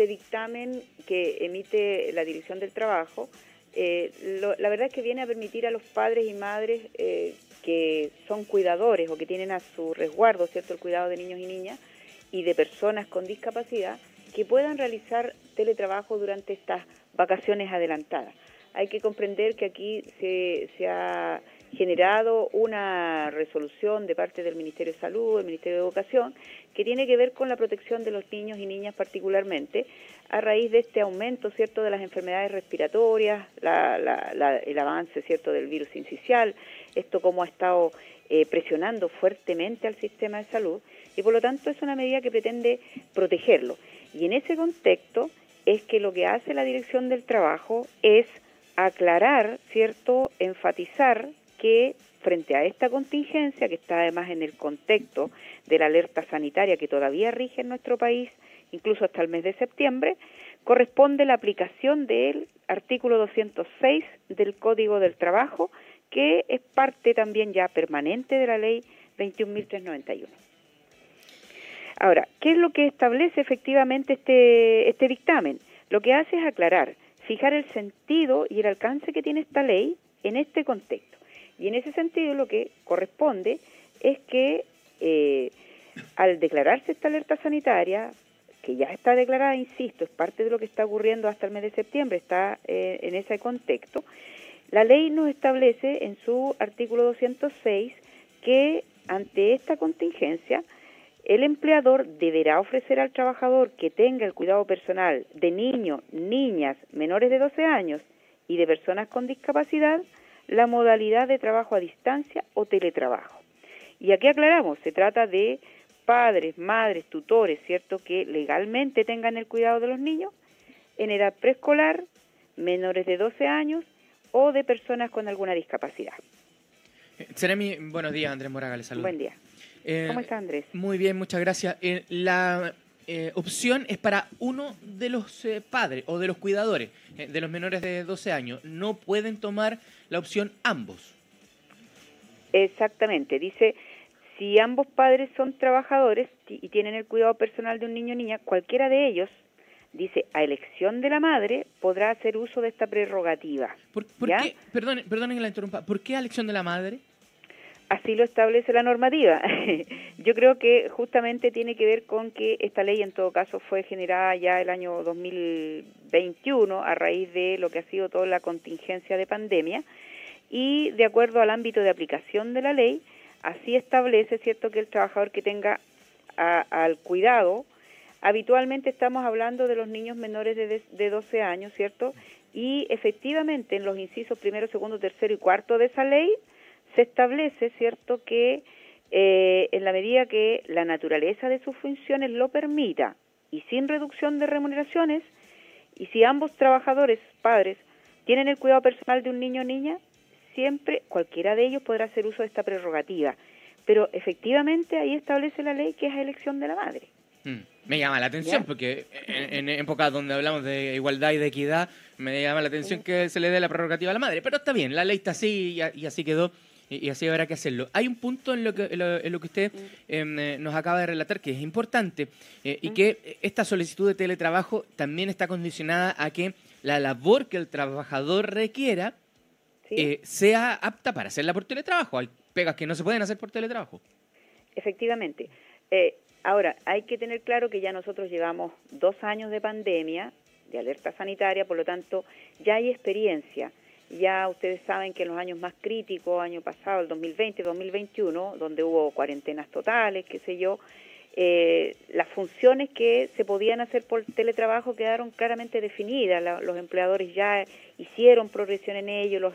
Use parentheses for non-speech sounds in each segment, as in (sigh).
este dictamen que emite la Dirección del Trabajo, eh, la verdad es que viene a permitir a los padres y madres eh, que son cuidadores o que tienen a su resguardo, ¿cierto?, el cuidado de niños y niñas y de personas con discapacidad, que puedan realizar teletrabajo durante estas vacaciones adelantadas. Hay que comprender que aquí se, se ha generado una resolución de parte del Ministerio de Salud, del Ministerio de Educación, que tiene que ver con la protección de los niños y niñas particularmente, a raíz de este aumento, ¿cierto?, de las enfermedades respiratorias, el avance, ¿cierto?, del virus incisional, esto como ha estado eh, presionando fuertemente al sistema de salud, y por lo tanto es una medida que pretende protegerlo. Y en ese contexto es que lo que hace la Dirección del Trabajo es aclarar, ¿cierto?, enfatizar que frente a esta contingencia, que está además en el contexto de la alerta sanitaria que todavía rige en nuestro país, incluso hasta el mes de septiembre, corresponde la aplicación del artículo 206 del Código del Trabajo, que es parte también ya permanente de la ley 21.391. Ahora, ¿qué es lo que establece efectivamente este, este dictamen? Lo que hace es aclarar, fijar el sentido y el alcance que tiene esta ley en este contexto. Y en ese sentido lo que corresponde es que eh, al declararse esta alerta sanitaria, que ya está declarada, insisto, es parte de lo que está ocurriendo hasta el mes de septiembre, está eh, en ese contexto, la ley nos establece en su artículo 206 que ante esta contingencia, el empleador deberá ofrecer al trabajador que tenga el cuidado personal de niños, niñas menores de 12 años y de personas con discapacidad la modalidad de trabajo a distancia o teletrabajo. Y aquí aclaramos, se trata de padres, madres, tutores, ¿cierto?, que legalmente tengan el cuidado de los niños en edad preescolar, menores de 12 años o de personas con alguna discapacidad. Seremi, buenos días, Andrés Moraga, le Buen día. Eh, ¿Cómo está Andrés? Muy bien, muchas gracias. Eh, la eh, opción es para uno de los padres o de los cuidadores de los menores de 12 años. No pueden tomar la opción ambos. Exactamente, dice, si ambos padres son trabajadores y tienen el cuidado personal de un niño o niña, cualquiera de ellos, dice, a elección de la madre, podrá hacer uso de esta prerrogativa. ¿Por, qué? Perdón, perdón que la interrumpa. ¿Por qué a elección de la madre? Así lo establece la normativa. (laughs) Yo creo que justamente tiene que ver con que esta ley en todo caso fue generada ya el año 2021 a raíz de lo que ha sido toda la contingencia de pandemia y de acuerdo al ámbito de aplicación de la ley, así establece, ¿cierto?, que el trabajador que tenga al cuidado, habitualmente estamos hablando de los niños menores de, de 12 años, ¿cierto? Y efectivamente en los incisos primero, segundo, tercero y cuarto de esa ley, se establece, ¿cierto?, que eh, en la medida que la naturaleza de sus funciones lo permita y sin reducción de remuneraciones, y si ambos trabajadores, padres, tienen el cuidado personal de un niño o niña, siempre cualquiera de ellos podrá hacer uso de esta prerrogativa. Pero efectivamente ahí establece la ley que es elección de la madre. Mm, me llama la atención porque en, épocas donde hablamos de igualdad y de equidad, me llama la atención que se le dé la prerrogativa a la madre. Pero está bien, la ley está así y así quedó y, así habrá que hacerlo. Hay un punto en lo que, en lo, que usted em, eh, nos acaba de relatar que es importante eh, y que esta solicitud de teletrabajo también está condicionada a que la labor que el trabajador requiera eh, sea apta para hacerla por teletrabajo. Hay pegas que no se pueden hacer por teletrabajo. Efectivamente. ahora, hay que tener claro que ya nosotros llevamos dos años de pandemia, de alerta sanitaria, por lo tanto, ya hay experiencia ya ustedes saben que en los años más críticos, año pasado, el 2020, 2021, donde hubo cuarentenas totales, qué sé yo, eh, las funciones que se podían hacer por teletrabajo quedaron claramente definidas. los empleadores ya hicieron progresión en ello, los,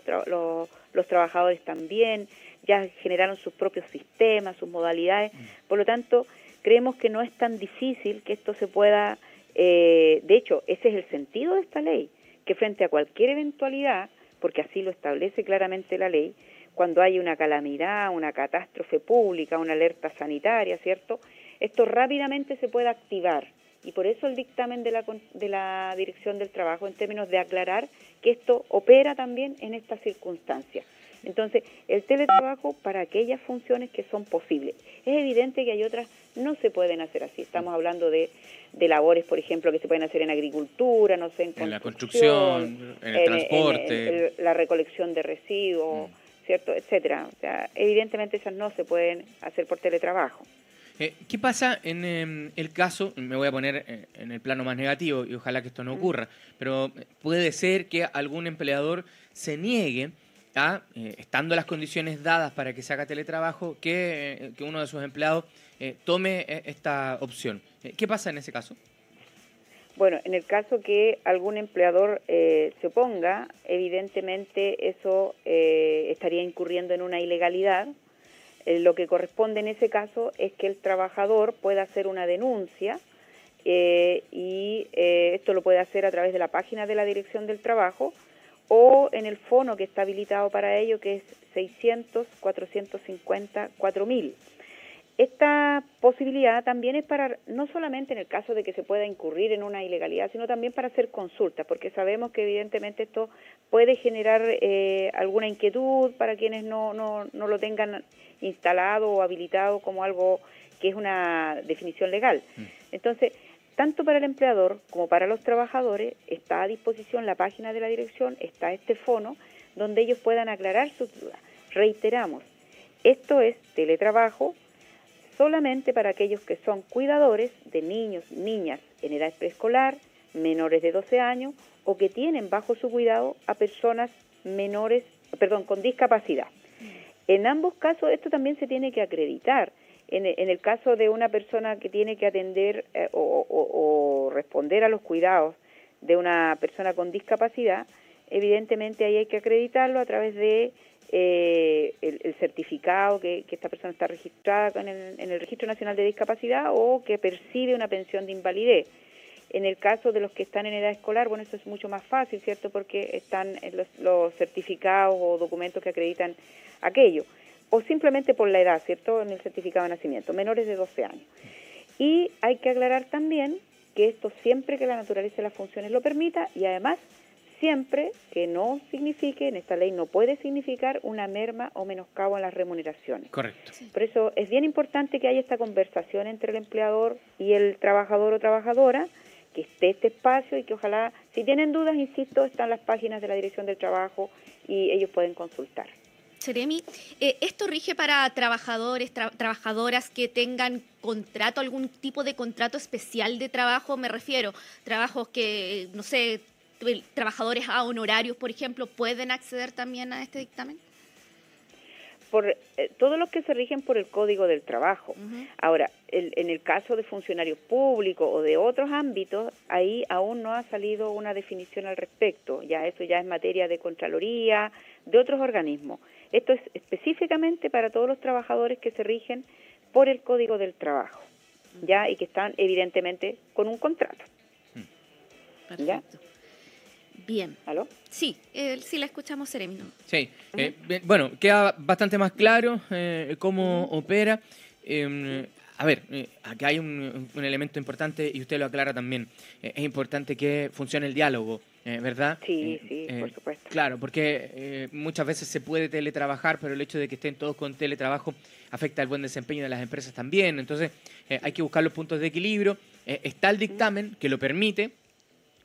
los, trabajadores también, ya generaron sus propios sistemas, sus modalidades. Por lo tanto, creemos que no es tan difícil que esto se pueda... Eh, de hecho, ese es el sentido de esta ley, que frente a cualquier eventualidad, porque así lo establece claramente la ley, cuando hay una calamidad, una catástrofe pública, una alerta sanitaria, ¿cierto? Esto rápidamente se puede activar y por eso el dictamen de la, de la Dirección del Trabajo en términos de aclarar que esto opera también en estas circunstancias. Entonces, el teletrabajo para aquellas funciones que son posibles. Es evidente que hay otras no se pueden hacer así. Estamos hablando de, de labores, por ejemplo, que se pueden hacer en agricultura, no sé, en, en la construcción, en el transporte, la recolección de residuos, mm. cierto, etcétera. O sea, evidentemente esas no se pueden hacer por teletrabajo. Eh, ¿Qué pasa en em, el caso, me voy a poner eh, en el plano más negativo y ojalá que esto no ocurra, pero puede ser que algún empleador se niegue eh, estando las condiciones dadas para que se haga teletrabajo, que, que uno de sus empleados tome esta opción. ¿Qué pasa en ese caso? Bueno, en el caso que algún empleador se oponga, evidentemente eso estaría incurriendo en una ilegalidad eh, lo que corresponde en ese caso es que el trabajador pueda hacer una denuncia eh, y eh, esto lo puede hacer a través de la página de la Dirección del Trabajo o en el fono que está habilitado para ello, que es 600 450 4000. Esta posibilidad también es para, no solamente en el caso de que se pueda incurrir en una ilegalidad, sino también para hacer consultas, porque sabemos que evidentemente esto puede generar eh, alguna inquietud para quienes no, no, no lo tengan instalado o habilitado como algo que es una definición legal. Mm. Entonces, tanto para el empleador como para los trabajadores está a disposición la página de la dirección, está este fono donde ellos puedan aclarar sus dudas. Reiteramos, esto es teletrabajo solamente para aquellos que son cuidadores de niños, niñas en edad preescolar, menores de 12 años o que tienen bajo su cuidado a personas menores, perdón, con discapacidad. En ambos casos esto también se tiene que acreditar. En, el caso de una persona que tiene que atender eh, o, responder a los cuidados de una persona con discapacidad, evidentemente ahí hay que acreditarlo a través de eh, el, certificado que, esta persona está registrada en el, en el, Registro Nacional de Discapacidad o que percibe una pensión de invalidez. En el caso de los que están en edad escolar, bueno, eso es mucho más fácil, ¿cierto? Porque están los, los certificados o documentos que acreditan aquello. O simplemente por la edad, ¿cierto? En el certificado de nacimiento, menores de 12 años. Y hay que aclarar también que esto siempre que la naturaleza de las funciones lo permita y además siempre que no signifique, en esta ley no puede significar una merma o menoscabo en las remuneraciones. Correcto. Por eso es bien importante que haya esta conversación entre el empleador y el trabajador o trabajadora, que esté este espacio y que ojalá, si tienen dudas, insisto, están las páginas de la Dirección del Trabajo y ellos pueden consultar. Seremi, eh, ¿esto rige para trabajadores, trabajadoras que tengan contrato, algún tipo de contrato especial de trabajo? Me refiero, trabajos que, no sé, trabajadores a honorarios, por ejemplo, pueden acceder también a este dictamen? Por eh, todos los que se rigen por el Código del Trabajo. Ahora, en el caso de funcionarios públicos o de otros ámbitos, ahí aún no ha salido una definición al respecto. Ya eso ya es materia de Contraloría, de otros organismos. Esto es específicamente para todos los trabajadores que se rigen por el Código del Trabajo, ya y que están evidentemente con un contrato. Perfecto. Bien. ¿Aló? Sí, eh, sí la escuchamos, Seremino. Sí, eh, bueno, queda bastante más claro eh, cómo opera. Em, a ver, acá hay un, elemento importante y usted lo aclara también. es importante que funcione el diálogo, ¿verdad? Sí, sí, por supuesto. Claro, porque muchas veces se puede teletrabajar, pero el hecho de que estén todos con teletrabajo afecta el buen desempeño de las empresas también. Entonces, hay que buscar los puntos de equilibrio. está el dictamen que lo permite,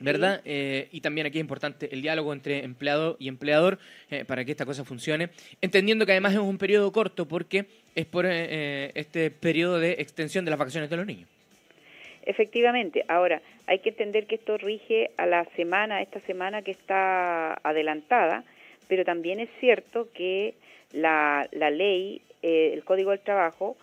¿verdad? Eh, y también aquí es importante el diálogo entre empleado y empleador eh, para que esta cosa funcione, entendiendo que además es un periodo corto porque es por eh, este periodo de extensión de las vacaciones de los niños. Efectivamente, ahora hay que entender que esto rige a la semana, esta semana que está adelantada, pero también es cierto que la, la ley, el Código del Trabajo,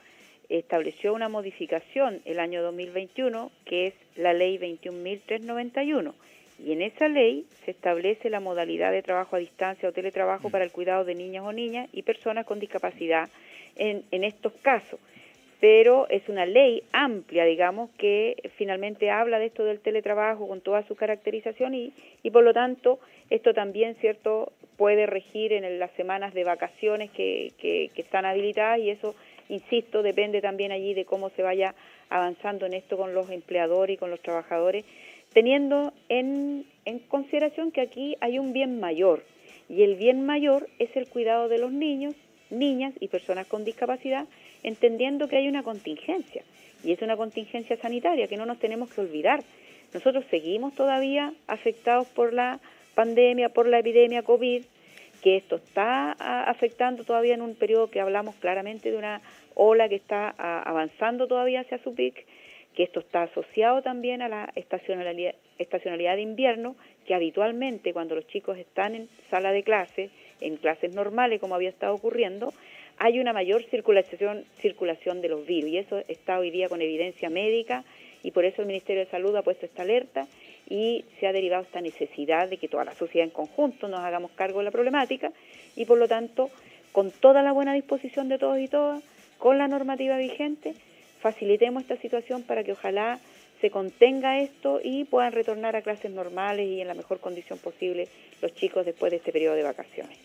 estableció una modificación el año 2021, que es la ley 21.391. Y en esa ley se establece la modalidad de trabajo a distancia o teletrabajo para el cuidado de niños o niñas y personas con discapacidad en, en estos casos. Pero es una ley amplia, digamos, que finalmente habla de esto del teletrabajo con toda su caracterización y, y por lo tanto esto también, ¿cierto?, puede regir en las semanas de vacaciones que, que, están habilitadas y eso insisto, depende también allí de cómo se vaya avanzando en esto con los empleadores y con los trabajadores, teniendo en, en consideración que aquí hay un bien mayor y el bien mayor es el cuidado de los niños, niñas y personas con discapacidad, entendiendo que hay una contingencia y es una contingencia sanitaria que no nos tenemos que olvidar. Nosotros seguimos todavía afectados por la pandemia, por la epidemia COVID, que esto está afectando todavía en un periodo que hablamos claramente de una ola que está avanzando todavía hacia su pic, que esto está asociado también a la estacionalidad, estacionalidad de invierno, que habitualmente cuando los chicos están en sala de clase, en clases normales como había estado ocurriendo, hay una mayor circulación, circulación de los virus y eso está hoy día con evidencia médica y por eso el Ministerio de Salud ha puesto esta alerta y se ha derivado esta necesidad de que toda la sociedad en conjunto nos hagamos cargo de la problemática y por lo tanto con toda la buena disposición de todos y todas, con la normativa vigente, facilitemos esta situación para que ojalá se contenga esto y puedan retornar a clases normales y en la mejor condición posible los chicos después de este periodo de vacaciones.